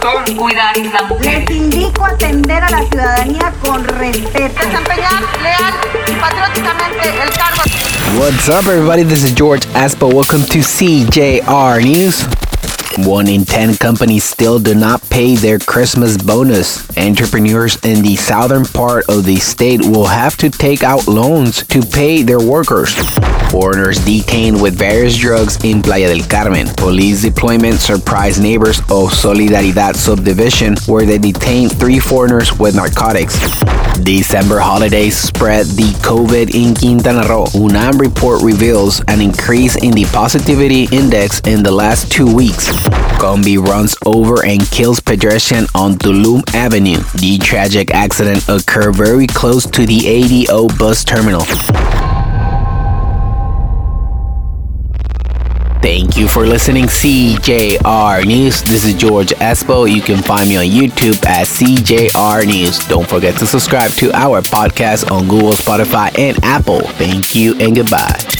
razón. Cuidar la mujer. Les indico atender a la ciudadanía con respeto. Desempeñar leal y patrióticamente el cargo. What's up, everybody? This is George Aspa. Welcome to CJR News. One in 10 companies still do not pay their Christmas bonus. Entrepreneurs in the southern part of the state will have to take out loans to pay their workers. Foreigners detained with various drugs in Playa del Carmen. Police deployment surprised neighbors of Solidaridad subdivision where they detained three foreigners with narcotics. December holidays spread the COVID in Quintana Roo. UNAM report reveals an increase in the positivity index in the last two weeks. Combi runs over and kills pedestrian on Tulum Avenue. The tragic accident occurred very close to the ADO bus terminal. Thank you for listening, CJR News. This is George Espo. You can find me on YouTube at CJR News. Don't forget to subscribe to our podcast on Google, Spotify, and Apple. Thank you and goodbye.